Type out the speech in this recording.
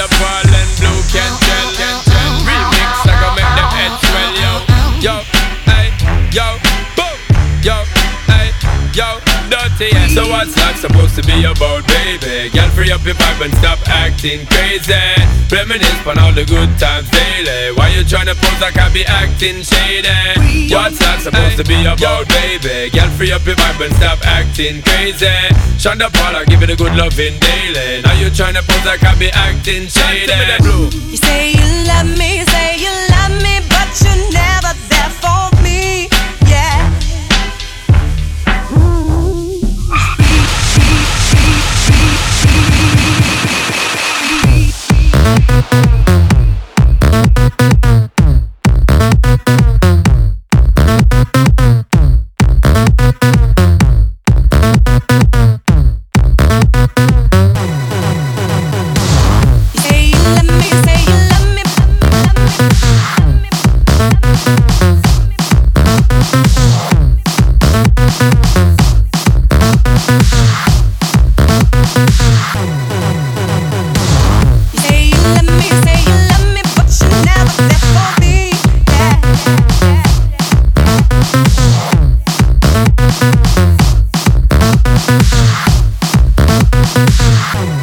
Sean da Paul and Blue can tell. Remix, I go make them head swell, yo. Yo, hey, yo, boom, yo, hey, yo dirty. Yeah. So what's that supposed to be about, baby? Girl, free up your vibe and stop acting crazy. Reminisce on all the good times daily. Why you tryna pose like I be acting shady? What's that supposed to be about, baby? Girl, free up your vibe and stop acting crazy. Shonda Paula, give it a good loving daily. Now you tryna pose like I be acting shady. You say you love me, say you Thank.